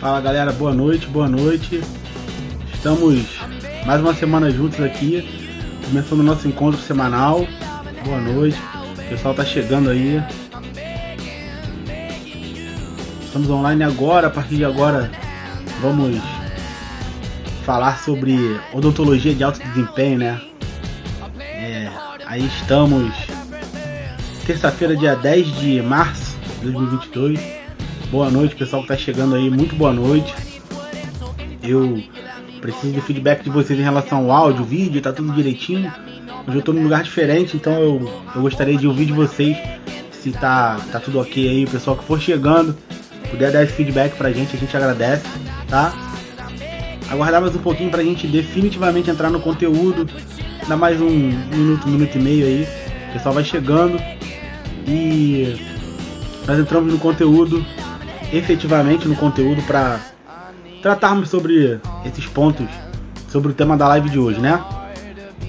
Fala galera, boa noite, boa noite. Estamos mais uma semana juntos aqui, começando o nosso encontro semanal. Boa noite, o pessoal tá chegando aí. Estamos online agora, a partir de agora vamos falar sobre odontologia de alto desempenho, né? É, aí estamos terça-feira, dia 10 de março de 2022 Boa noite, pessoal que está chegando aí. Muito boa noite. Eu preciso de feedback de vocês em relação ao áudio, vídeo, tá tudo direitinho. Hoje eu estou num lugar diferente, então eu, eu gostaria de ouvir de vocês se tá, tá tudo ok aí. O pessoal que for chegando, puder dar esse feedback pra gente, a gente agradece, tá? Aguardar mais um pouquinho pra gente definitivamente entrar no conteúdo. Dá mais um minuto, minuto e meio aí. O pessoal vai chegando e nós entramos no conteúdo efetivamente no conteúdo para tratarmos sobre esses pontos, sobre o tema da live de hoje, né?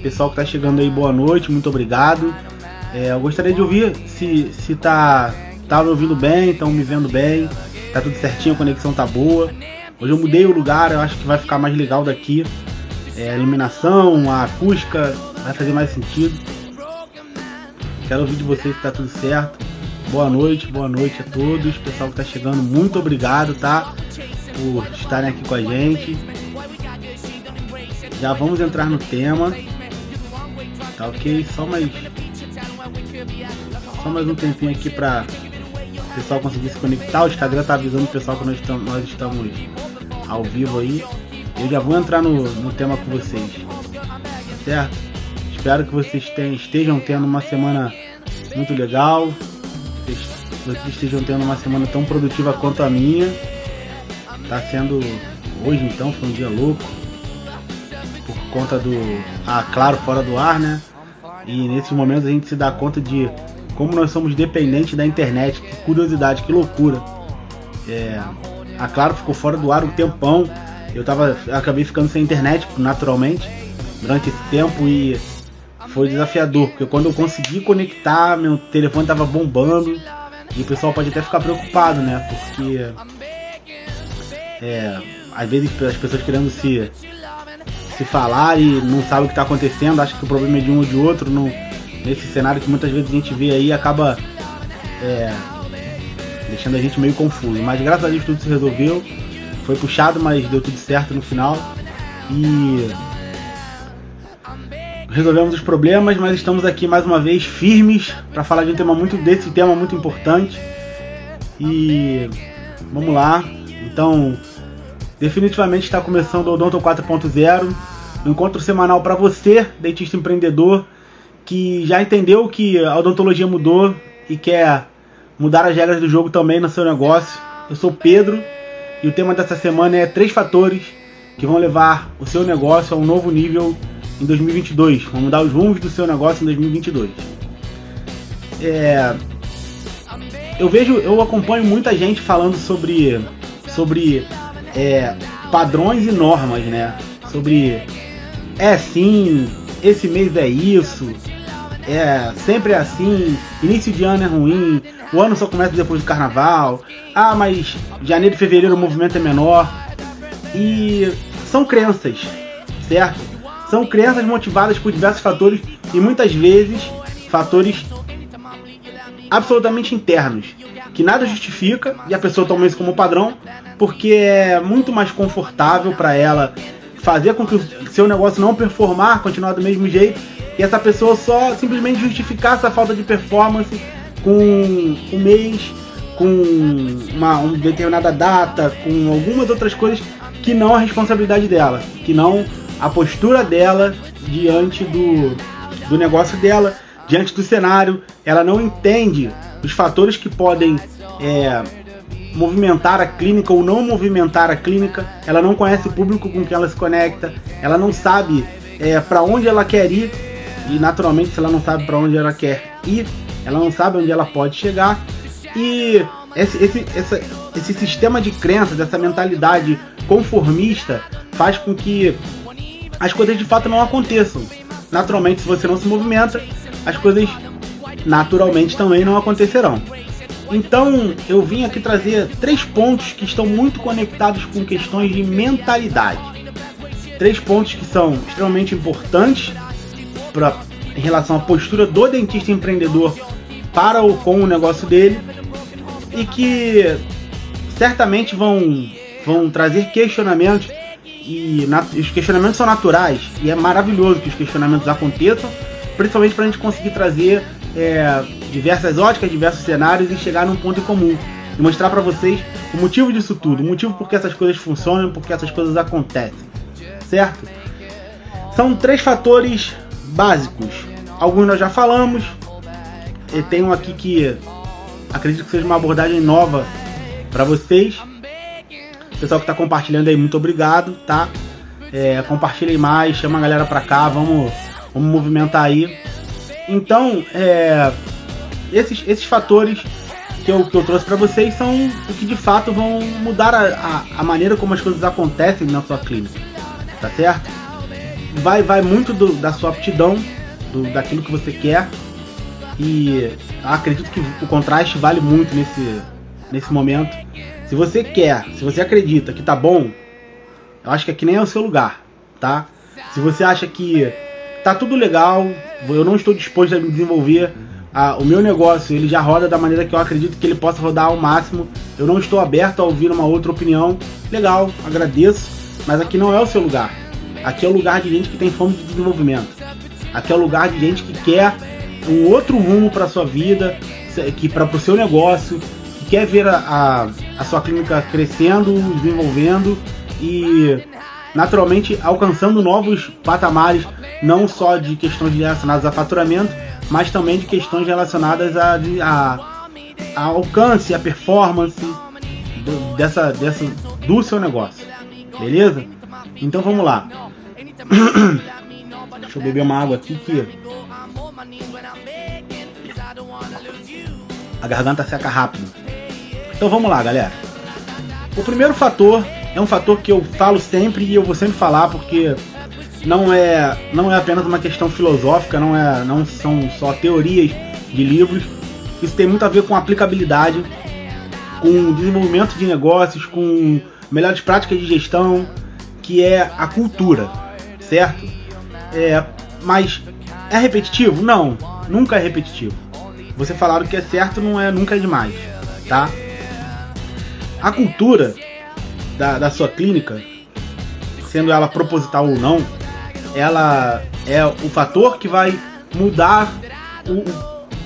Pessoal que está chegando aí, boa noite, muito obrigado. É, eu gostaria de ouvir se, se tá, tá me ouvindo bem, estão me vendo bem, tá tudo certinho, a conexão tá boa. Hoje eu mudei o lugar, eu acho que vai ficar mais legal daqui. É, a iluminação, a acústica, vai fazer mais sentido. Quero ouvir de vocês se tá tudo certo. Boa noite, boa noite a todos. Pessoal que está chegando, muito obrigado, tá? Por estarem aqui com a gente. Já vamos entrar no tema. Tá ok? Só mais. Só mais um tempinho aqui para o pessoal conseguir se conectar. O Instagram tá avisando o pessoal que nós estamos, nós estamos ao vivo aí. Eu já vou entrar no, no tema com vocês. Certo? Espero que vocês tenham, estejam tendo uma semana muito legal vocês estejam tendo uma semana tão produtiva quanto a minha. Tá sendo hoje então, foi um dia louco. Por conta do. Ah, claro, fora do ar, né? E nesses momentos a gente se dá conta de como nós somos dependentes da internet. Que curiosidade, que loucura. É, a Claro ficou fora do ar um tempão. Eu tava, acabei ficando sem internet, naturalmente, durante esse tempo e foi desafiador, porque quando eu consegui conectar, meu telefone tava bombando. E o pessoal pode até ficar preocupado, né? Porque é, às vezes as pessoas querendo se, se falar e não sabem o que está acontecendo, acham que o problema é de um ou de outro, no, nesse cenário que muitas vezes a gente vê aí acaba é, deixando a gente meio confuso. Mas graças a Deus tudo se resolveu. Foi puxado, mas deu tudo certo no final. E resolvemos os problemas, mas estamos aqui mais uma vez firmes para falar de um tema muito desse tema muito importante. E vamos lá. Então, definitivamente está começando o Odonto 4.0, um encontro semanal para você, dentista empreendedor, que já entendeu que a odontologia mudou e quer mudar as regras do jogo também no seu negócio. Eu sou Pedro e o tema dessa semana é três fatores que vão levar o seu negócio a um novo nível em 2022. Vamos mudar os rumos do seu negócio em 2022. É, eu vejo, eu acompanho muita gente falando sobre, sobre é, padrões e normas, né? Sobre é sim, esse mês é isso, é sempre é assim, início de ano é ruim, o ano só começa depois do carnaval, ah, mas janeiro e fevereiro o movimento é menor. E são crenças, certo? São crenças motivadas por diversos fatores e muitas vezes fatores absolutamente internos, que nada justifica e a pessoa toma isso como padrão, porque é muito mais confortável para ela fazer com que o seu negócio não performar, continuar do mesmo jeito, e essa pessoa só simplesmente justificar essa falta de performance com um mês, com uma, uma determinada data, com algumas outras coisas que não a responsabilidade dela, que não a postura dela diante do, do negócio dela, diante do cenário. Ela não entende os fatores que podem é, movimentar a clínica ou não movimentar a clínica. Ela não conhece o público com quem ela se conecta. Ela não sabe é, para onde ela quer ir. E naturalmente, se ela não sabe para onde ela quer ir, ela não sabe onde ela pode chegar. E esse, esse, essa, esse sistema de crenças, essa mentalidade conformista faz com que as coisas de fato não aconteçam. Naturalmente, se você não se movimenta, as coisas naturalmente também não acontecerão. Então, eu vim aqui trazer três pontos que estão muito conectados com questões de mentalidade. Três pontos que são extremamente importantes pra, em relação à postura do dentista empreendedor para ou com o negócio dele e que certamente vão, vão trazer questionamentos e os questionamentos são naturais e é maravilhoso que os questionamentos aconteçam, principalmente para a gente conseguir trazer é, diversas óticas, diversos cenários e chegar num ponto em comum e mostrar para vocês o motivo disso tudo, o motivo por que essas coisas funcionam, por que essas coisas acontecem, certo? São três fatores básicos. Alguns nós já falamos. E tem um aqui que acredito que seja uma abordagem nova para vocês. Pessoal que está compartilhando aí, muito obrigado, tá? É, compartilhem mais, chama a galera para cá, vamos, vamos movimentar aí. Então, é, esses, esses fatores que eu, que eu trouxe para vocês são o que de fato vão mudar a, a, a, maneira como as coisas acontecem na sua clínica, tá certo? Vai, vai muito do, da sua aptidão, do, daquilo que você quer, e acredito que o contraste vale muito nesse, nesse momento. Se você quer, se você acredita que tá bom, eu acho que aqui nem é o seu lugar, tá? Se você acha que tá tudo legal, eu não estou disposto a me desenvolver, o meu negócio ele já roda da maneira que eu acredito que ele possa rodar ao máximo, eu não estou aberto a ouvir uma outra opinião, legal, agradeço, mas aqui não é o seu lugar. Aqui é o lugar de gente que tem fome de desenvolvimento. Aqui é o lugar de gente que quer um outro rumo para sua vida, que para o seu negócio, que quer ver a, a, a sua clínica crescendo, desenvolvendo e naturalmente alcançando novos patamares, não só de questões relacionadas a faturamento, mas também de questões relacionadas a, a, a alcance, a performance do, dessa, dessa, do seu negócio. Beleza? Então vamos lá. Deixa eu beber uma água aqui que a garganta seca rápido. Então vamos lá, galera. O primeiro fator é um fator que eu falo sempre e eu vou sempre falar porque não é não é apenas uma questão filosófica, não é não são só teorias de livros. Isso tem muito a ver com aplicabilidade, com desenvolvimento de negócios, com melhores práticas de gestão, que é a cultura, certo? É, mas é repetitivo? Não, nunca é repetitivo. Você falar o que é certo não é nunca é demais, tá? A cultura da, da sua clínica, sendo ela proposital ou não, ela é o fator que vai mudar o,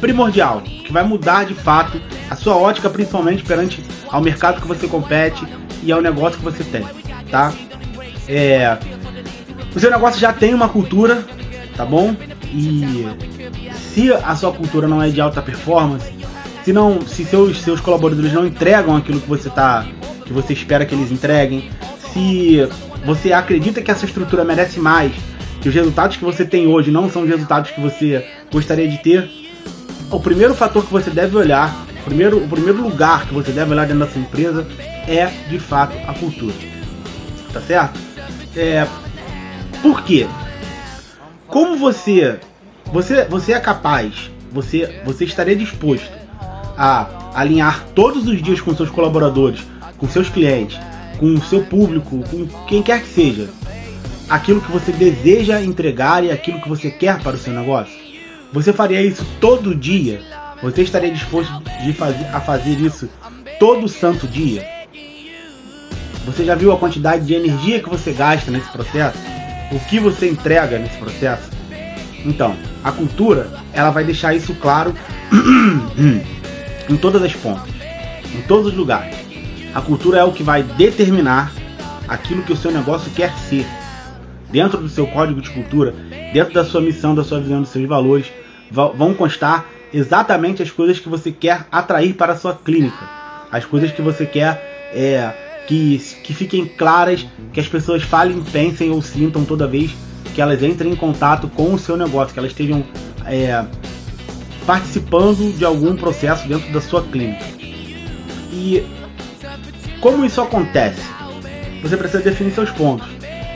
primordial, que vai mudar de fato a sua ótica, principalmente perante ao mercado que você compete e ao negócio que você tem, tá? É, o seu negócio já tem uma cultura, tá bom? E se a sua cultura não é de alta performance, se não, se seus, seus colaboradores não entregam aquilo que você tá, que você espera que eles entreguem, se você acredita que essa estrutura merece mais, que os resultados que você tem hoje não são os resultados que você gostaria de ter, o primeiro fator que você deve olhar, o primeiro, o primeiro lugar que você deve olhar dentro da sua empresa é de fato a cultura. Tá certo? É, por quê? Como você você, você é capaz, você, você estaria disposto a alinhar todos os dias com seus colaboradores, com seus clientes, com o seu público, com quem quer que seja, aquilo que você deseja entregar e aquilo que você quer para o seu negócio? Você faria isso todo dia? Você estaria disposto de fazer, a fazer isso todo santo dia? Você já viu a quantidade de energia que você gasta nesse processo? O que você entrega nesse processo? Então, a cultura, ela vai deixar isso claro em todas as pontas, em todos os lugares. A cultura é o que vai determinar aquilo que o seu negócio quer ser. Dentro do seu código de cultura, dentro da sua missão, da sua visão, dos seus valores, vão constar exatamente as coisas que você quer atrair para a sua clínica. As coisas que você quer é, que, que fiquem claras, que as pessoas falem, pensem ou sintam toda vez que elas entrem em contato com o seu negócio, que elas estejam é, participando de algum processo dentro da sua clínica. E como isso acontece? Você precisa definir seus pontos.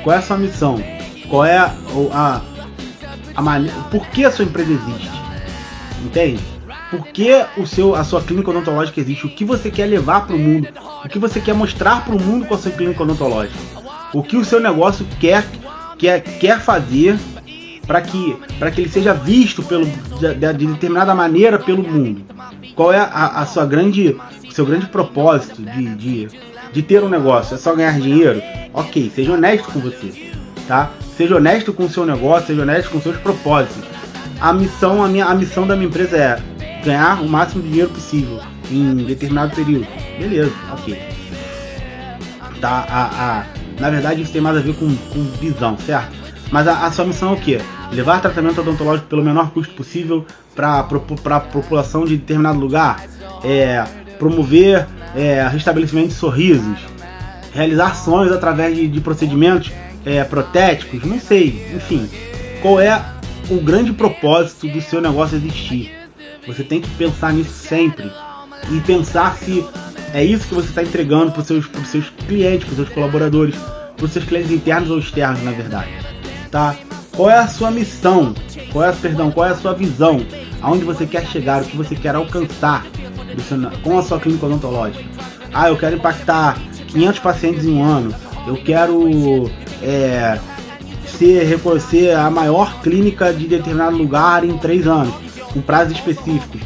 Qual é a sua missão? Qual é a, a, a maneira. Por que a sua empresa existe? Entende? Por que o seu, a sua clínica odontológica existe? O que você quer levar para o mundo? O que você quer mostrar para o mundo com a sua clínica odontológica? O que o seu negócio quer, quer, quer fazer para que, que ele seja visto pelo, de, de, determinada maneira pelo mundo? Qual é a, a sua grande, seu grande propósito de, de, de ter um negócio? É só ganhar dinheiro? Ok, seja honesto com você, tá? Seja honesto com o seu negócio, seja honesto com seus propósitos. A missão, a, minha, a missão da minha empresa é ganhar o máximo de dinheiro possível em determinado período. Beleza, ok. Tá, a, a, na verdade isso tem mais a ver com, com visão, certo? Mas a, a sua missão é o quê? Levar tratamento odontológico pelo menor custo possível para a população de determinado lugar, é, promover é, restabelecimento de sorrisos, realizar sonhos através de, de procedimentos é, protéticos, não sei, enfim. Qual é o grande propósito do seu negócio existir? Você tem que pensar nisso sempre e pensar se é isso que você está entregando para os seus, seus clientes, para os seus colaboradores, para os seus clientes internos ou externos, na verdade. Tá? Qual é a sua missão? Qual é, perdão, qual é a sua visão? Aonde você quer chegar? O que você quer alcançar com a sua clínica odontológica? Ah, eu quero impactar 500 pacientes em um ano. Eu quero é, ser, ser a maior clínica de determinado lugar em três anos com prazos específicos.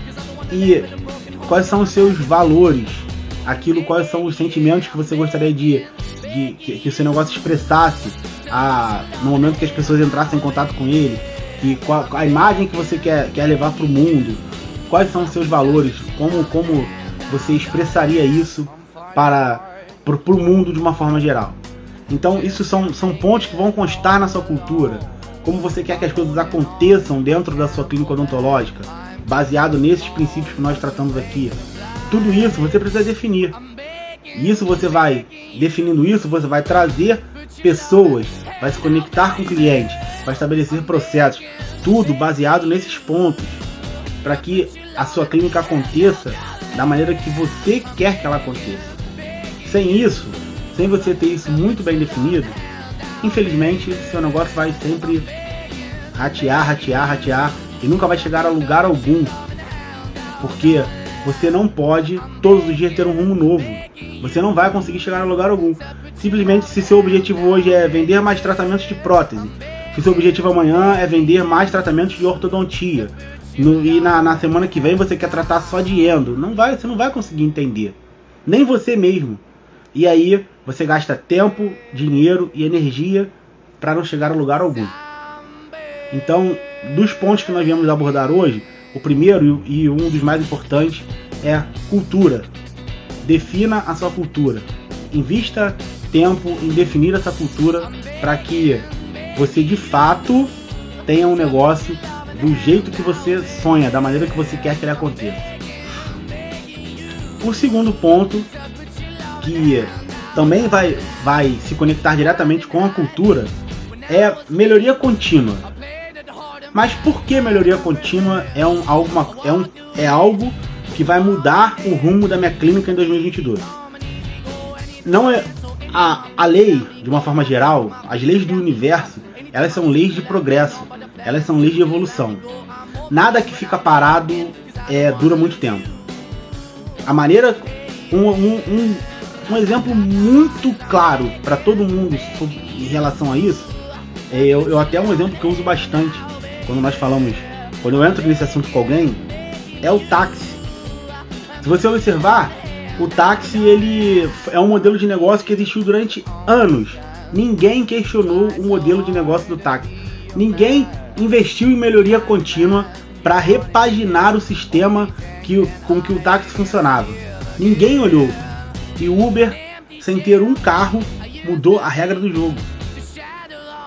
E quais são os seus valores? Aquilo, quais são os sentimentos que você gostaria de, de que, que o seu negócio expressasse a, no momento que as pessoas entrassem em contato com ele? E qual, a imagem que você quer, quer levar para o mundo? Quais são os seus valores? Como, como você expressaria isso para, para o mundo de uma forma geral? Então, isso são, são pontos que vão constar na sua cultura como você quer que as coisas aconteçam dentro da sua clínica odontológica, baseado nesses princípios que nós tratamos aqui. Tudo isso você precisa definir. E isso você vai, definindo isso, você vai trazer pessoas, vai se conectar com clientes, vai estabelecer processos, tudo baseado nesses pontos, para que a sua clínica aconteça da maneira que você quer que ela aconteça. Sem isso, sem você ter isso muito bem definido, infelizmente, seu negócio vai sempre ratear, ratear, ratear e nunca vai chegar a lugar algum. Porque você não pode todos os dias ter um rumo novo. Você não vai conseguir chegar a lugar algum. Simplesmente se seu objetivo hoje é vender mais tratamentos de prótese, se seu objetivo amanhã é vender mais tratamentos de ortodontia, no, e na, na semana que vem você quer tratar só de endo, não vai, você não vai conseguir entender. Nem você mesmo. E aí você gasta tempo, dinheiro e energia para não chegar a lugar algum. Então, dos pontos que nós viemos abordar hoje, o primeiro e um dos mais importantes é cultura. Defina a sua cultura. Invista tempo em definir essa cultura para que você de fato tenha um negócio do jeito que você sonha, da maneira que você quer que ele aconteça. O segundo ponto, que também vai, vai se conectar diretamente com a cultura é melhoria contínua. Mas por que melhoria contínua é, um, alguma, é, um, é algo que vai mudar o rumo da minha clínica em 2022? Não é a, a lei, de uma forma geral, as leis do universo, elas são leis de progresso, elas são leis de evolução. Nada que fica parado é, dura muito tempo. A maneira, um, um, um um exemplo muito claro para todo mundo sobre, em relação a isso, é, eu, eu até um exemplo que eu uso bastante quando nós falamos, quando eu entro nesse assunto com alguém, é o táxi. Se você observar, o táxi ele é um modelo de negócio que existiu durante anos. Ninguém questionou o modelo de negócio do táxi. Ninguém investiu em melhoria contínua para repaginar o sistema que, com que o táxi funcionava. Ninguém olhou e o Uber, sem ter um carro, mudou a regra do jogo.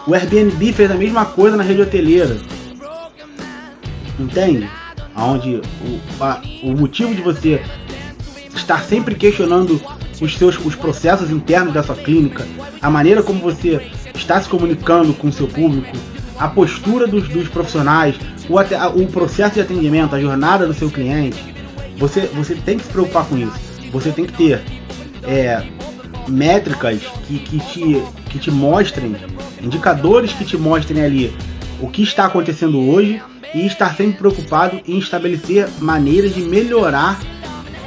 O Airbnb fez a mesma coisa na rede hoteleira. Entende? Onde o, a, o motivo de você estar sempre questionando os seus os processos internos da sua clínica, a maneira como você está se comunicando com o seu público, a postura dos, dos profissionais, o, o processo de atendimento, a jornada do seu cliente, você, você tem que se preocupar com isso. você tem que ter é, métricas que, que, te, que te mostrem, indicadores que te mostrem ali o que está acontecendo hoje e estar sempre preocupado em estabelecer maneiras de melhorar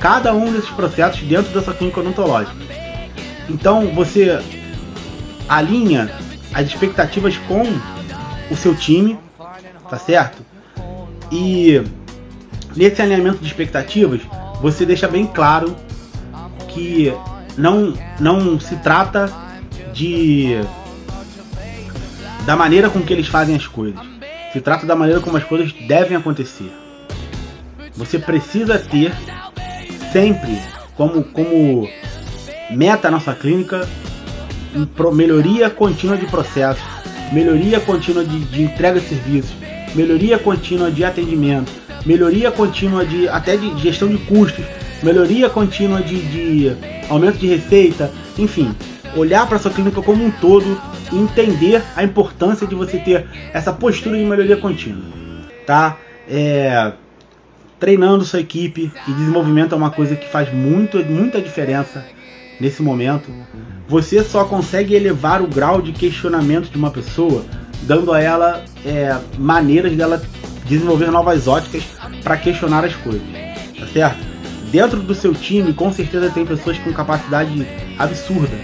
cada um desses processos dentro dessa clínica odontológica. Então você alinha as expectativas com o seu time, tá certo? E nesse alinhamento de expectativas, você deixa bem claro que não, não se trata de da maneira com que eles fazem as coisas. Se trata da maneira como as coisas devem acontecer. Você precisa ter sempre como, como meta nossa clínica melhoria contínua de processos, melhoria contínua de, de entrega de serviços, melhoria contínua de atendimento, melhoria contínua de até de gestão de custos, melhoria contínua de, de aumento de receita, enfim, olhar para sua clínica como um todo e entender a importância de você ter essa postura de melhoria contínua, tá? É, treinando sua equipe e desenvolvimento é uma coisa que faz muito, muita diferença nesse momento. Você só consegue elevar o grau de questionamento de uma pessoa dando a ela é, maneiras dela desenvolver novas óticas para questionar as coisas, tá certo? Dentro do seu time, com certeza tem pessoas com capacidade absurda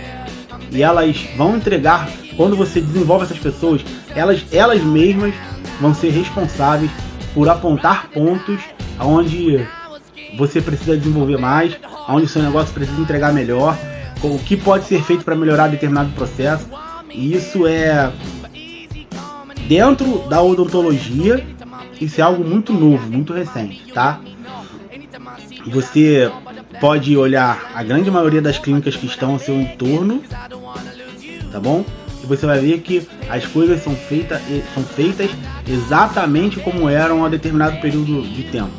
e elas vão entregar quando você desenvolve essas pessoas, elas elas mesmas vão ser responsáveis por apontar pontos onde você precisa desenvolver mais, onde seu negócio precisa entregar melhor, o que pode ser feito para melhorar determinado processo. E isso é dentro da odontologia, isso é algo muito novo, muito recente, tá? Você pode olhar a grande maioria das clínicas que estão ao seu entorno, tá bom? E você vai ver que as coisas são feitas, são feitas exatamente como eram a determinado período de tempo.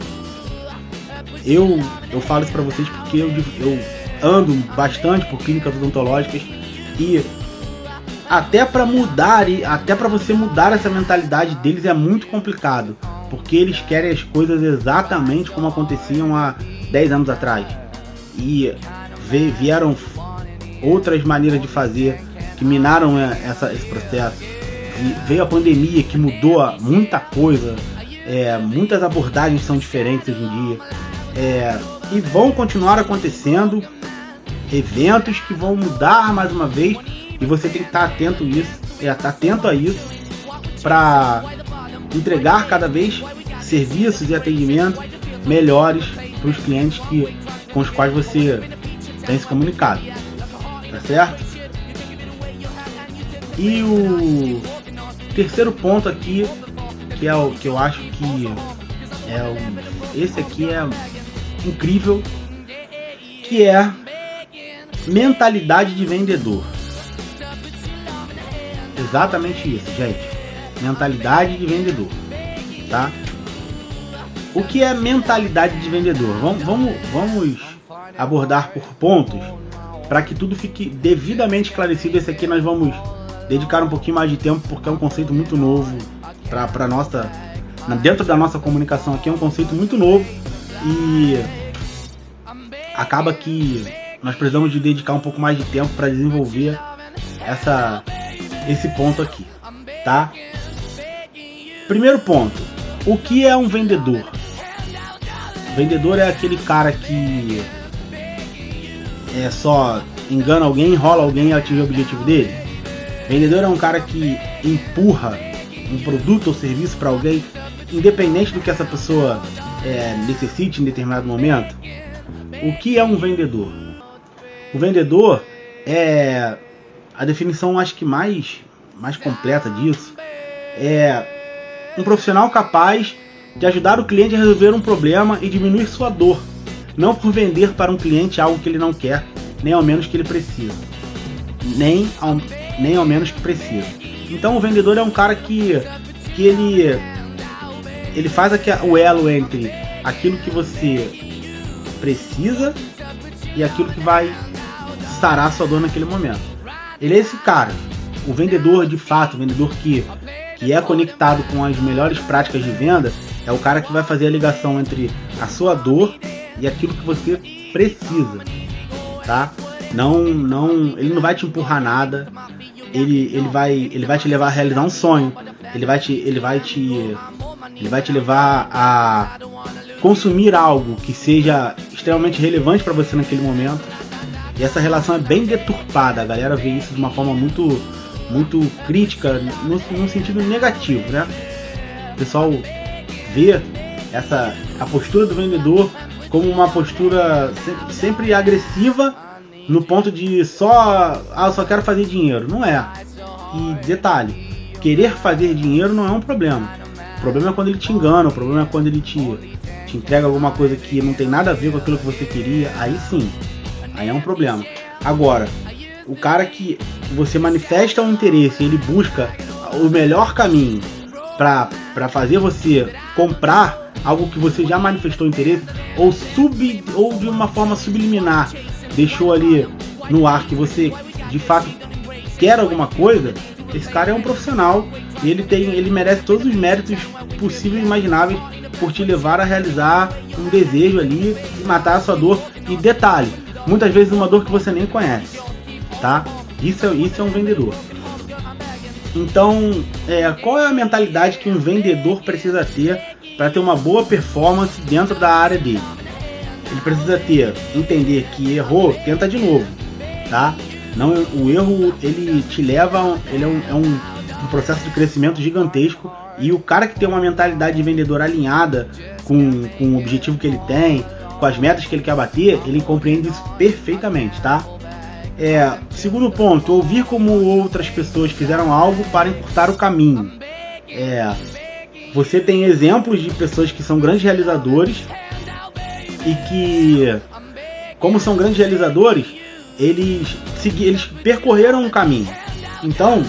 Eu, eu falo isso para vocês porque eu, eu ando bastante por clínicas odontológicas e até para mudar e até para você mudar essa mentalidade deles é muito complicado, porque eles querem as coisas exatamente como aconteciam há 10 anos atrás. E vieram outras maneiras de fazer que minaram essa, esse processo. E veio a pandemia que mudou muita coisa, é, muitas abordagens são diferentes hoje em dia. É, e vão continuar acontecendo eventos que vão mudar mais uma vez e você tem que estar atento a isso, é, estar atento a isso para entregar cada vez serviços e atendimentos melhores para os clientes que, com os quais você tem se comunicado, tá certo? E o terceiro ponto aqui, que é o que eu acho que é o, esse aqui é incrível, que é mentalidade de vendedor. Exatamente isso, gente. Mentalidade de vendedor, tá? O que é mentalidade de vendedor? Vamos, vamos, vamos abordar por pontos para que tudo fique devidamente esclarecido. Esse aqui nós vamos dedicar um pouquinho mais de tempo porque é um conceito muito novo para nossa dentro da nossa comunicação aqui é um conceito muito novo e acaba que nós precisamos de dedicar um pouco mais de tempo para desenvolver essa esse ponto aqui, tá? Primeiro ponto, o que é um vendedor? vendedor é aquele cara que é só engana alguém, enrola alguém e atinge o objetivo dele. Vendedor é um cara que empurra um produto ou serviço para alguém, independente do que essa pessoa é, necessite em determinado momento. O que é um vendedor? O vendedor é a definição acho que mais mais completa disso é um profissional capaz de ajudar o cliente a resolver um problema e diminuir sua dor, não por vender para um cliente algo que ele não quer, nem ao menos que ele precisa, nem ao, nem ao menos que precisa. Então o vendedor é um cara que que ele ele faz aqui o elo entre aquilo que você precisa e aquilo que vai sarar sua dor naquele momento. Ele é esse cara, o vendedor de fato, o vendedor que, que é conectado com as melhores práticas de venda, é o cara que vai fazer a ligação entre a sua dor e aquilo que você precisa, tá? Não, não, ele não vai te empurrar nada. Ele, ele vai, ele vai te levar a realizar um sonho. Ele vai te, ele vai te, ele vai te levar a consumir algo que seja extremamente relevante para você naquele momento. E essa relação é bem deturpada. A galera vê isso de uma forma muito, muito crítica, no, no sentido negativo, né? O pessoal vê essa a postura do vendedor como uma postura sempre, sempre agressiva no ponto de só ah, só quero fazer dinheiro. Não é. E detalhe, querer fazer dinheiro não é um problema. O problema é quando ele te engana, o problema é quando ele te, te entrega alguma coisa que não tem nada a ver com aquilo que você queria. Aí sim, aí é um problema. Agora, o cara que você manifesta um interesse, ele busca o melhor caminho para fazer você comprar algo que você já manifestou interesse ou sub ou de uma forma subliminar deixou ali no ar que você de fato quer alguma coisa, esse cara é um profissional e ele tem, ele merece todos os méritos possíveis e imagináveis por te levar a realizar um desejo ali e matar a sua dor. E detalhe, muitas vezes uma dor que você nem conhece, tá? Isso é, isso é um vendedor. Então, é, qual é a mentalidade que um vendedor precisa ter para ter uma boa performance dentro da área dele? Ele precisa ter, entender que errou, tenta de novo, tá? Não, o erro ele te leva, ele é um, é um, um processo de crescimento gigantesco e o cara que tem uma mentalidade de vendedor alinhada com, com o objetivo que ele tem, com as metas que ele quer bater, ele compreende isso perfeitamente, tá? É, segundo ponto, ouvir como outras pessoas fizeram algo para encurtar o caminho. É, você tem exemplos de pessoas que são grandes realizadores e que, como são grandes realizadores, eles, eles percorreram um caminho. Então,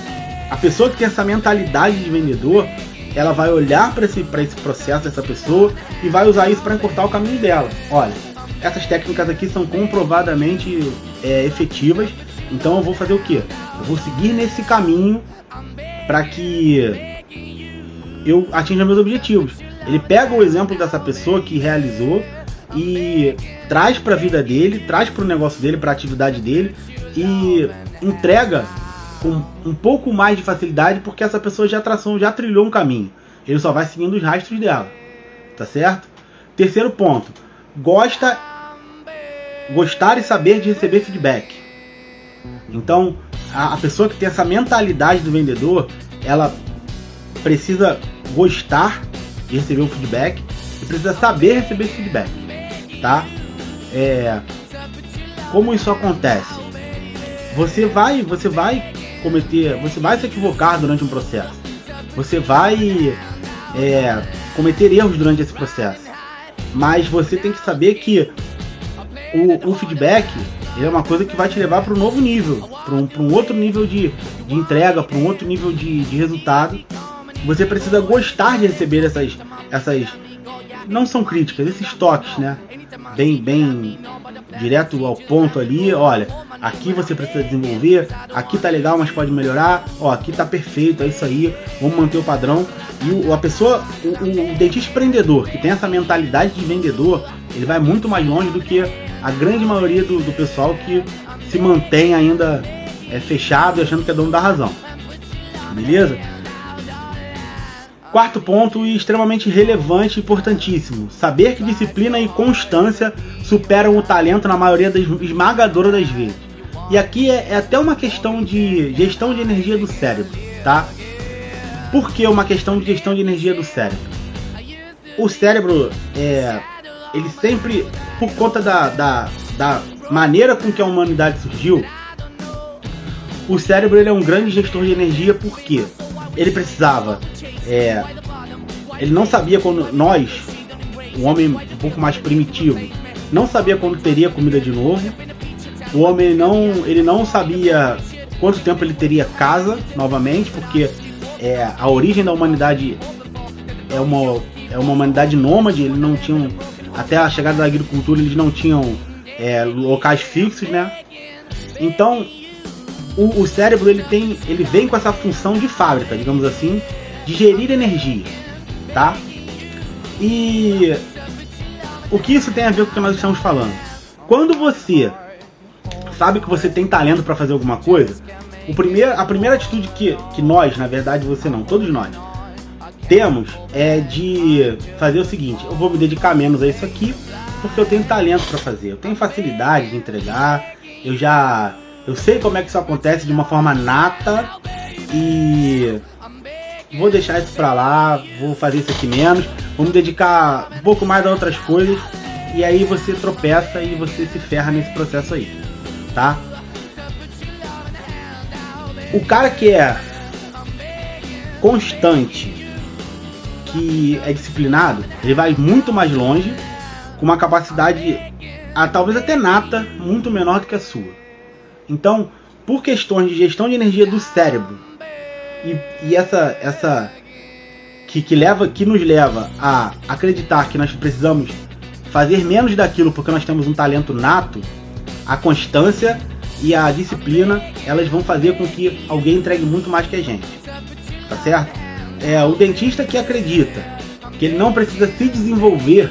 a pessoa que tem essa mentalidade de vendedor, ela vai olhar para esse, esse processo dessa pessoa e vai usar isso para encurtar o caminho dela. Olha, essas técnicas aqui são comprovadamente é, efetivas, então eu vou fazer o que? Eu vou seguir nesse caminho para que eu atinja meus objetivos. Ele pega o exemplo dessa pessoa que realizou e traz para a vida dele, traz para o negócio dele, para a atividade dele e entrega com um pouco mais de facilidade porque essa pessoa já traçou, já trilhou um caminho. Ele só vai seguindo os rastros dela. Tá certo? Terceiro ponto. Gosta gostar e saber de receber feedback. Então, a, a pessoa que tem essa mentalidade do vendedor, ela precisa gostar de receber um feedback e precisa saber receber feedback tá? É, como isso acontece? Você vai, você vai cometer, você vai se equivocar durante um processo. Você vai é, cometer erros durante esse processo. Mas você tem que saber que o, o feedback é uma coisa que vai te levar para um novo nível, para um, um, outro nível de, de entrega, para um outro nível de, de resultado. Você precisa gostar de receber essas, essas não são críticas, esses toques, né? Bem, bem direto ao ponto ali, olha, aqui você precisa desenvolver, aqui tá legal, mas pode melhorar, ó, aqui tá perfeito, é isso aí, vamos manter o padrão. E o, a pessoa, o, o, o dentista empreendedor, que tem essa mentalidade de vendedor, ele vai muito mais longe do que a grande maioria do, do pessoal que se mantém ainda é, fechado achando que é dono da razão. Beleza? Quarto ponto e extremamente relevante e importantíssimo: saber que disciplina e constância superam o talento na maioria das esmagadora das vezes. E aqui é, é até uma questão de gestão de energia do cérebro, tá? Por que uma questão de gestão de energia do cérebro? O cérebro é, ele sempre, por conta da, da, da maneira com que a humanidade surgiu, o cérebro ele é um grande gestor de energia porque ele precisava é, ele não sabia quando nós, o homem um pouco mais primitivo, não sabia quando teria comida de novo. O homem não, ele não sabia quanto tempo ele teria casa novamente, porque é, a origem da humanidade é uma, é uma humanidade nômade, eles não tinham, até a chegada da agricultura, eles não tinham é, locais fixos, né? Então, o, o, cérebro ele tem, ele vem com essa função de fábrica, digamos assim, de gerir energia, tá? E o que isso tem a ver com o que nós estamos falando? quando você sabe que você tem talento para fazer alguma coisa, o primeiro, a primeira atitude que, que nós, na verdade você não, todos nós, temos é de fazer o seguinte: eu vou me dedicar menos a isso aqui, porque eu tenho talento para fazer, eu tenho facilidade de entregar, eu já eu sei como é que isso acontece de uma forma nata e vou deixar isso para lá, vou fazer isso aqui menos, vou me dedicar um pouco mais a outras coisas e aí você tropeça e você se ferra nesse processo aí, tá? O cara que é constante, que é disciplinado, ele vai muito mais longe, com uma capacidade, a, talvez até nata, muito menor do que a sua. Então, por questões de gestão de energia do cérebro e, e essa, essa que, que, leva, que nos leva a acreditar que nós precisamos fazer menos daquilo porque nós temos um talento nato, a constância e a disciplina, elas vão fazer com que alguém entregue muito mais que a gente. Tá certo? É o dentista que acredita que ele não precisa se desenvolver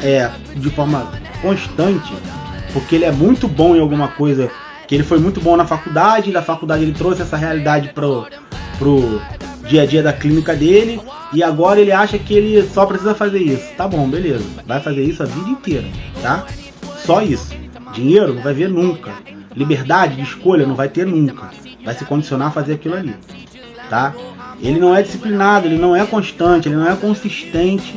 é, de forma constante, porque ele é muito bom em alguma coisa, que ele foi muito bom na faculdade, e da faculdade ele trouxe essa realidade pro, pro dia a dia da clínica dele, e agora ele acha que ele só precisa fazer isso. Tá bom, beleza. Vai fazer isso a vida inteira, tá? Só isso. Dinheiro não vai ver nunca. Liberdade de escolha não vai ter nunca. Vai se condicionar a fazer aquilo ali. Tá? Ele não é disciplinado, ele não é constante, ele não é consistente.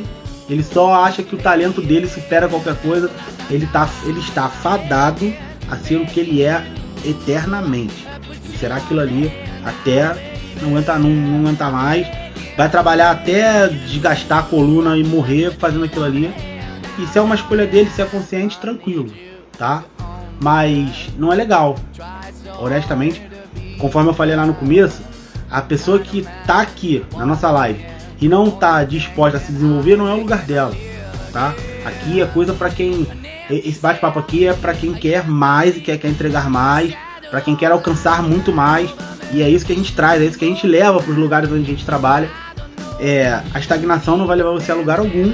Ele só acha que o talento dele supera qualquer coisa. Ele, tá, ele está fadado a ser o que ele é eternamente. E será aquilo ali até não aguenta, não, não aguenta mais. Vai trabalhar até desgastar a coluna e morrer fazendo aquilo ali. Se é uma escolha dele, se é consciente, tranquilo tá? Mas não é legal. Honestamente, conforme eu falei lá no começo, a pessoa que tá aqui na nossa live e não tá disposta a se desenvolver não é o lugar dela, tá? Aqui é coisa para quem esse bate-papo aqui é para quem quer mais e quer, quer entregar mais, para quem quer alcançar muito mais, e é isso que a gente traz, é isso que a gente leva para os lugares onde a gente trabalha. É, a estagnação não vai levar você a lugar algum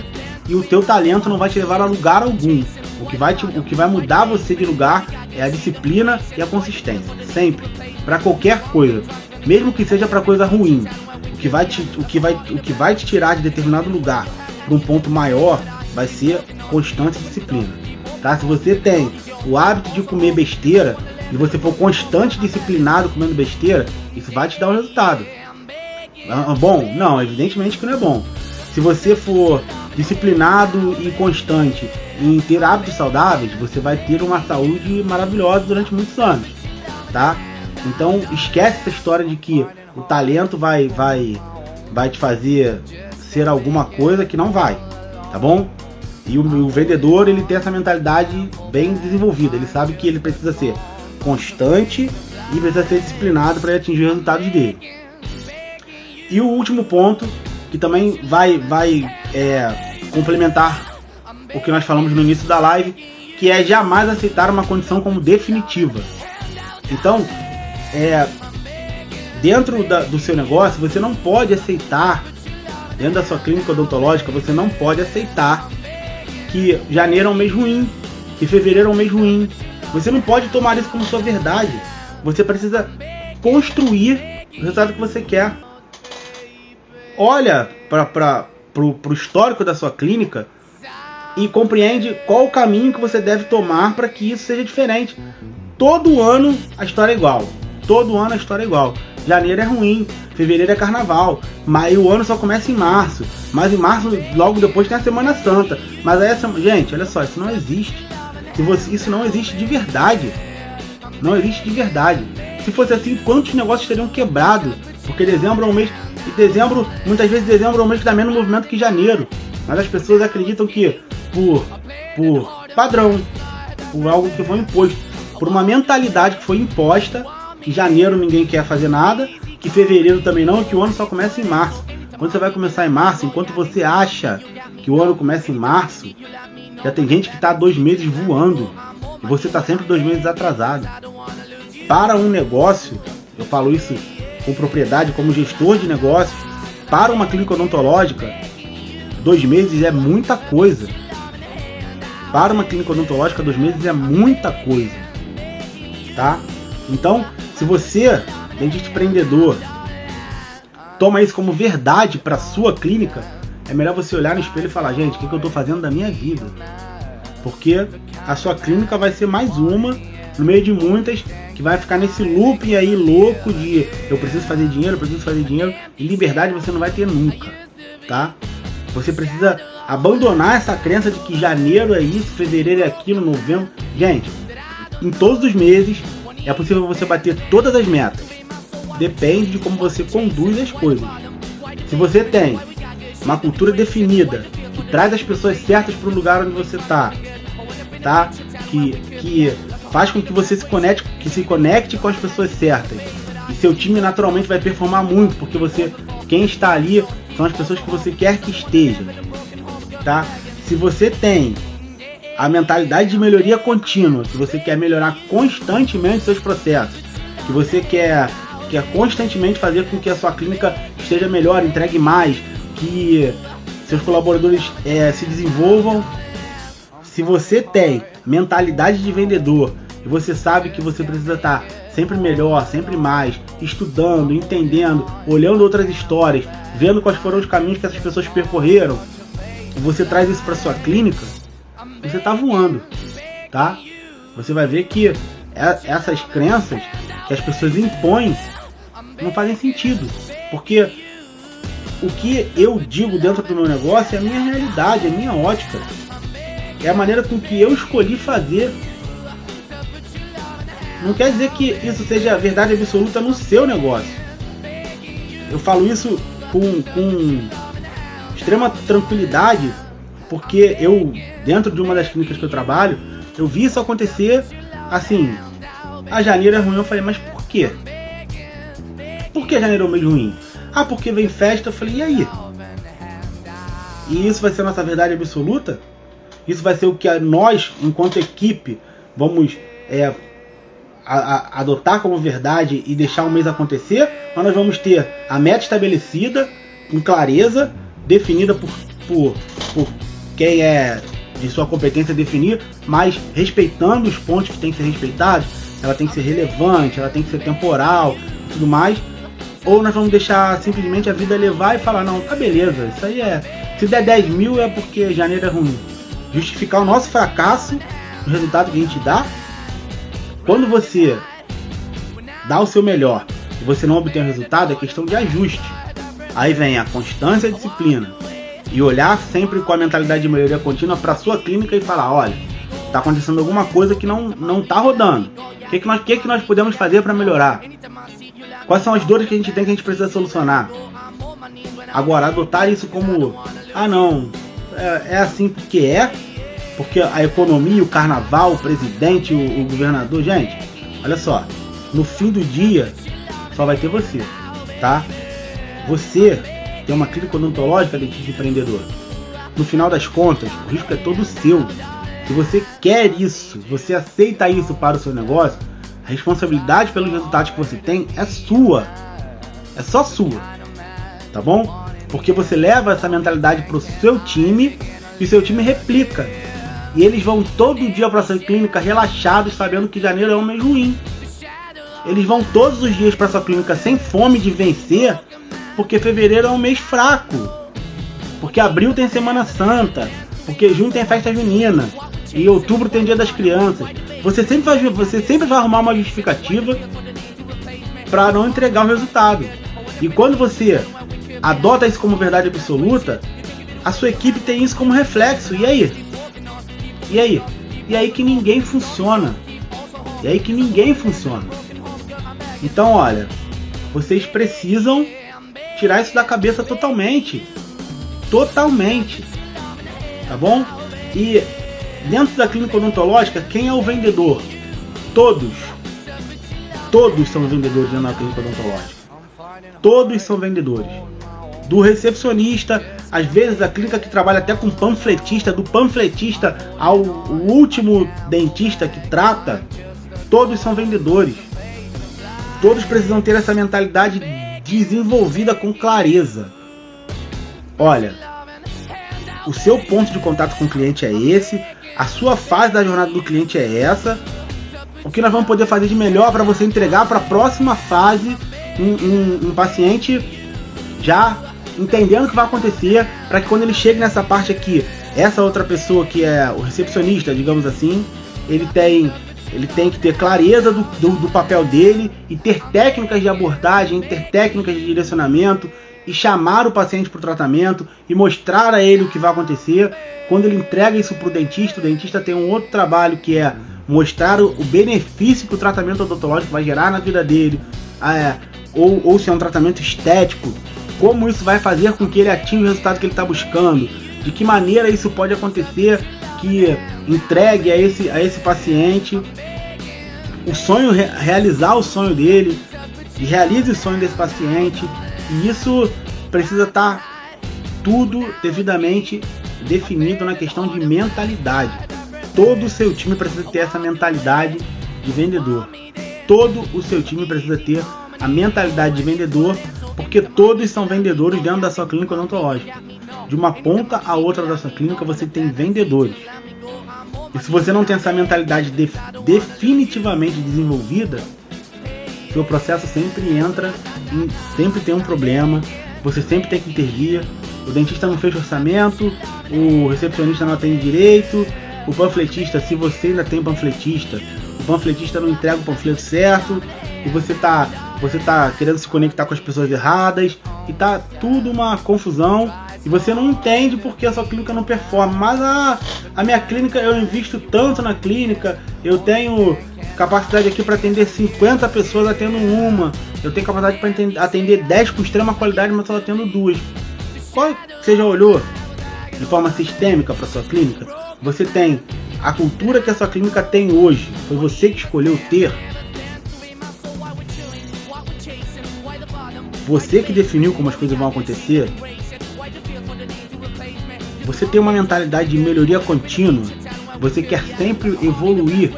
e o teu talento não vai te levar a lugar algum. O que vai, te, o que vai mudar você de lugar é a disciplina e a consistência. Sempre. Para qualquer coisa. Mesmo que seja para coisa ruim. O que, vai te, o, que vai, o que vai te tirar de determinado lugar para um ponto maior vai ser constante disciplina. Tá? Se você tem o hábito de comer besteira e você for constante disciplinado comendo besteira, isso vai te dar um resultado. Ah, bom? Não, evidentemente que não é bom. Se você for disciplinado e constante em ter hábitos saudáveis, você vai ter uma saúde maravilhosa durante muitos anos, tá? Então esquece essa história de que o talento vai vai vai te fazer ser alguma coisa que não vai, tá bom? E o, o vendedor ele tem essa mentalidade bem desenvolvida, ele sabe que ele precisa ser constante e precisa ser disciplinado para atingir os resultados dele. E o último ponto que também vai vai é, complementar o que nós falamos no início da live, que é jamais aceitar uma condição como definitiva. Então, é, dentro da, do seu negócio, você não pode aceitar, dentro da sua clínica odontológica, você não pode aceitar que janeiro é um mês ruim, que fevereiro é um mês ruim. Você não pode tomar isso como sua verdade. Você precisa construir o resultado que você quer. Olha para o histórico da sua clínica e compreende qual o caminho que você deve tomar para que isso seja diferente. Todo ano a história é igual. Todo ano a história é igual. Janeiro é ruim, fevereiro é carnaval, mas o ano só começa em março. Mas em março, logo depois tem a Semana Santa. Mas aí essa. Gente, olha só, isso não existe. Isso não existe de verdade. Não existe de verdade. Se fosse assim, quantos negócios teriam quebrado? Porque dezembro é um mês. E dezembro, muitas vezes dezembro é um mês que dá menos movimento que janeiro. Mas as pessoas acreditam que por, por padrão, por algo que foi imposto, por uma mentalidade que foi imposta, que janeiro ninguém quer fazer nada, que fevereiro também não, que o ano só começa em março. Quando você vai começar em março, enquanto você acha que o ano começa em março, já tem gente que está dois meses voando e você está sempre dois meses atrasado. Para um negócio, eu falo isso com propriedade como gestor de negócio, para uma clínica odontológica, dois meses é muita coisa. para uma clínica odontológica, dois meses é muita coisa, tá? Então, se você, dentista empreendedor, toma isso como verdade para sua clínica, é melhor você olhar no espelho e falar, gente, o que, que eu estou fazendo da minha vida? Porque a sua clínica vai ser mais uma no meio de muitas que vai ficar nesse loop aí louco de eu preciso fazer dinheiro, eu preciso fazer dinheiro e liberdade você não vai ter nunca, tá? Você precisa abandonar essa crença de que janeiro é isso, fevereiro é aquilo, novembro. Gente, em todos os meses é possível você bater todas as metas. Depende de como você conduz as coisas. Se você tem uma cultura definida que traz as pessoas certas para o lugar onde você está, tá? Que, que faz com que você se conecte, que se conecte com as pessoas certas. E seu time naturalmente vai performar muito, porque você, quem está ali são as pessoas que você quer que estejam, tá? Se você tem a mentalidade de melhoria contínua, que você quer melhorar constantemente seus processos, que você quer, quer constantemente fazer com que a sua clínica esteja melhor, entregue mais, que seus colaboradores é, se desenvolvam. Se você tem mentalidade de vendedor, e você sabe que você precisa estar sempre melhor, sempre mais, estudando, entendendo, olhando outras histórias, vendo quais foram os caminhos que essas pessoas percorreram, você traz isso para sua clínica, você está voando, tá? Você vai ver que é, essas crenças que as pessoas impõem não fazem sentido, porque o que eu digo dentro do meu negócio é a minha realidade, é a minha ótica, é a maneira com que eu escolhi fazer não quer dizer que isso seja verdade absoluta no seu negócio. Eu falo isso com, com extrema tranquilidade, porque eu, dentro de uma das clínicas que eu trabalho, eu vi isso acontecer assim. A janeiro é ruim, eu falei, mas por quê? Por que janeiro é o mês ruim? Ah, porque vem festa, eu falei, e aí? E isso vai ser a nossa verdade absoluta? Isso vai ser o que nós, enquanto equipe, vamos é, a, a, adotar como verdade e deixar o mês acontecer, mas nós vamos ter a meta estabelecida, com clareza, definida por, por, por quem é de sua competência definir, mas respeitando os pontos que tem que ser respeitados, ela tem que ser relevante, ela tem que ser temporal e tudo mais. Ou nós vamos deixar simplesmente a vida levar e falar, não, tá beleza, isso aí é. Se der 10 mil é porque janeiro é ruim. Justificar o nosso fracasso, o resultado que a gente dá, quando você dá o seu melhor e você não obtém o resultado, é questão de ajuste. Aí vem a constância e a disciplina. E olhar sempre com a mentalidade de melhoria contínua para sua clínica e falar, olha, está acontecendo alguma coisa que não não está rodando. O que, que, nós, que, que nós podemos fazer para melhorar? Quais são as dores que a gente tem que a gente precisa solucionar? Agora, adotar isso como, ah não, é, é assim porque é, porque a economia, o carnaval, o presidente, o, o governador, gente, olha só, no fim do dia só vai ter você, tá? Você tem uma clínica odontológica de empreendedor. No final das contas, o risco é todo seu. Se você quer isso, você aceita isso para o seu negócio, a responsabilidade pelos resultados que você tem é sua. É só sua. Tá bom? Porque você leva essa mentalidade para o seu time e seu time replica. E eles vão todo dia para essa clínica relaxados, sabendo que janeiro é um mês ruim. Eles vão todos os dias para essa clínica sem fome de vencer, porque fevereiro é um mês fraco. Porque abril tem Semana Santa, porque junho tem festa junina e outubro tem Dia das Crianças. Você sempre vai, você sempre vai arrumar uma justificativa para não entregar o resultado. E quando você adota isso como verdade absoluta, a sua equipe tem isso como reflexo. E aí? E aí? E aí que ninguém funciona. E aí que ninguém funciona. Então, olha, vocês precisam tirar isso da cabeça totalmente. Totalmente. Tá bom? E dentro da clínica odontológica, quem é o vendedor? Todos. Todos são vendedores dentro da clínica odontológica. Todos são vendedores. Do recepcionista às vezes a clínica que trabalha até com panfletista, do panfletista ao último dentista que trata, todos são vendedores. Todos precisam ter essa mentalidade desenvolvida com clareza. Olha, o seu ponto de contato com o cliente é esse, a sua fase da jornada do cliente é essa. O que nós vamos poder fazer de melhor para você entregar para a próxima fase um, um, um paciente já entendendo o que vai acontecer, para que quando ele chegue nessa parte aqui, essa outra pessoa que é o recepcionista, digamos assim, ele tem ele tem que ter clareza do, do, do, papel dele e ter técnicas de abordagem, ter técnicas de direcionamento e chamar o paciente para o tratamento e mostrar a ele o que vai acontecer. Quando ele entrega isso para o dentista, o dentista tem um outro trabalho que é mostrar o, o benefício que o tratamento odontológico vai gerar na vida dele, é, ou, ou se é um tratamento estético, como isso vai fazer com que ele atinja o resultado que ele está buscando, de que maneira isso pode acontecer entregue a esse, a esse paciente o sonho, realizar o sonho dele, e realize o sonho desse paciente, e isso precisa estar tá tudo devidamente definido na questão de mentalidade. Todo o seu time precisa ter essa mentalidade de vendedor. Todo o seu time precisa ter a mentalidade de vendedor, porque todos são vendedores dentro da sua clínica odontológica. De uma ponta a outra da sua clínica você tem vendedores. E se você não tem essa mentalidade de, definitivamente desenvolvida, seu processo sempre entra, em, sempre tem um problema, você sempre tem que intervir. O dentista não fez orçamento, o recepcionista não atende direito, o panfletista, se você ainda tem panfletista, o panfletista não entrega o panfleto certo, e você tá, você tá querendo se conectar com as pessoas erradas, e tá tudo uma confusão e você não entende porque a sua clínica não performa. Mas a, a minha clínica, eu invisto tanto na clínica, eu tenho capacidade aqui para atender 50 pessoas atendo uma, eu tenho capacidade para atender 10 com extrema qualidade, mas só atendo duas. Qual você já olhou de forma sistêmica para sua clínica? Você tem a cultura que a sua clínica tem hoje, foi você que escolheu ter. Você que definiu como as coisas vão acontecer, você tem uma mentalidade de melhoria contínua, você quer sempre evoluir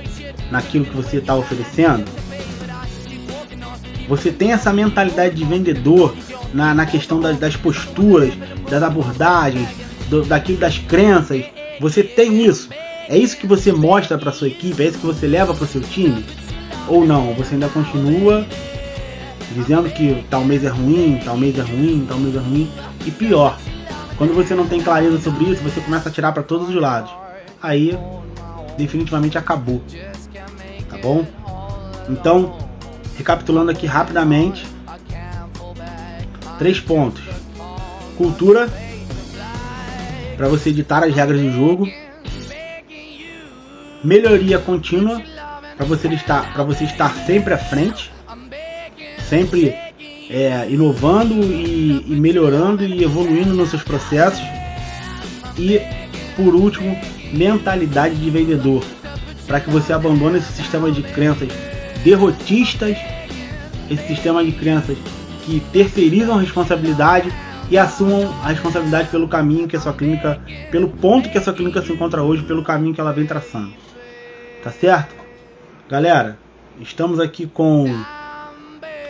naquilo que você está oferecendo, você tem essa mentalidade de vendedor na, na questão das, das posturas, das abordagens, do, daquilo das crenças, você tem isso. É isso que você mostra para sua equipe, é isso que você leva para o seu time? Ou não? Você ainda continua dizendo que tal mês é ruim, tal mês é ruim, tal mês é ruim, e pior, quando você não tem clareza sobre isso, você começa a tirar para todos os lados. Aí, definitivamente acabou. Tá bom? Então, recapitulando aqui rapidamente, três pontos: cultura para você editar as regras do jogo, melhoria contínua para você estar para você estar sempre à frente, sempre é, inovando e, e melhorando e evoluindo nos seus processos. E, por último, mentalidade de vendedor, para que você abandone esse sistema de crenças derrotistas, esse sistema de crenças que terceirizam a responsabilidade e assumam a responsabilidade pelo caminho que a sua clínica, pelo ponto que a sua clínica se encontra hoje, pelo caminho que ela vem traçando. Tá certo? Galera, estamos aqui com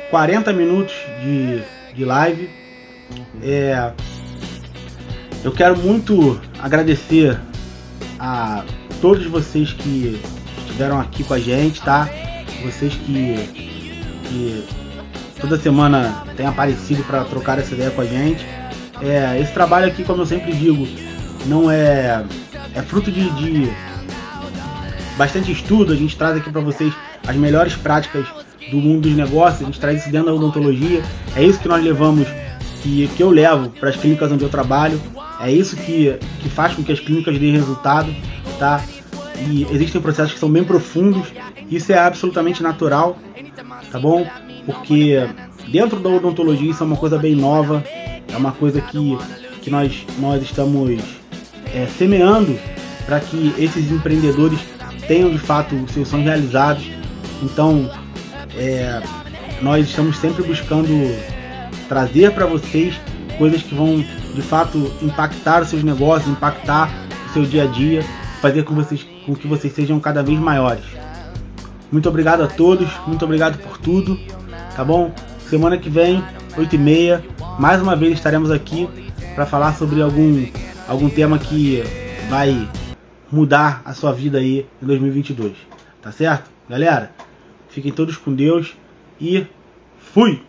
40 minutos de, de live. É, eu quero muito agradecer a todos vocês que estiveram aqui com a gente, tá? Vocês que, que toda semana têm aparecido para trocar essa ideia com a gente. É, esse trabalho aqui, como eu sempre digo, não é, é fruto de, de bastante estudo. A gente traz aqui para vocês as melhores práticas do mundo dos negócios, a gente traz isso dentro da odontologia. É isso que nós levamos, que, que eu levo para as clínicas onde eu trabalho. É isso que, que faz com que as clínicas deem resultado, tá? E existem processos que são bem profundos. Isso é absolutamente natural, tá bom? Porque dentro da odontologia isso é uma coisa bem nova, é uma coisa que, que nós, nós estamos é, semeando para que esses empreendedores tenham de fato os seus sonhos realizados. Então, é, nós estamos sempre buscando trazer para vocês coisas que vão de fato impactar os seus negócios, impactar o seu dia a dia, fazer com, vocês, com que vocês sejam cada vez maiores. Muito obrigado a todos, muito obrigado por tudo, tá bom? Semana que vem, 8 e meia, mais uma vez estaremos aqui para falar sobre algum, algum tema que vai mudar a sua vida aí em 2022. Tá certo? Galera, fiquem todos com Deus e fui!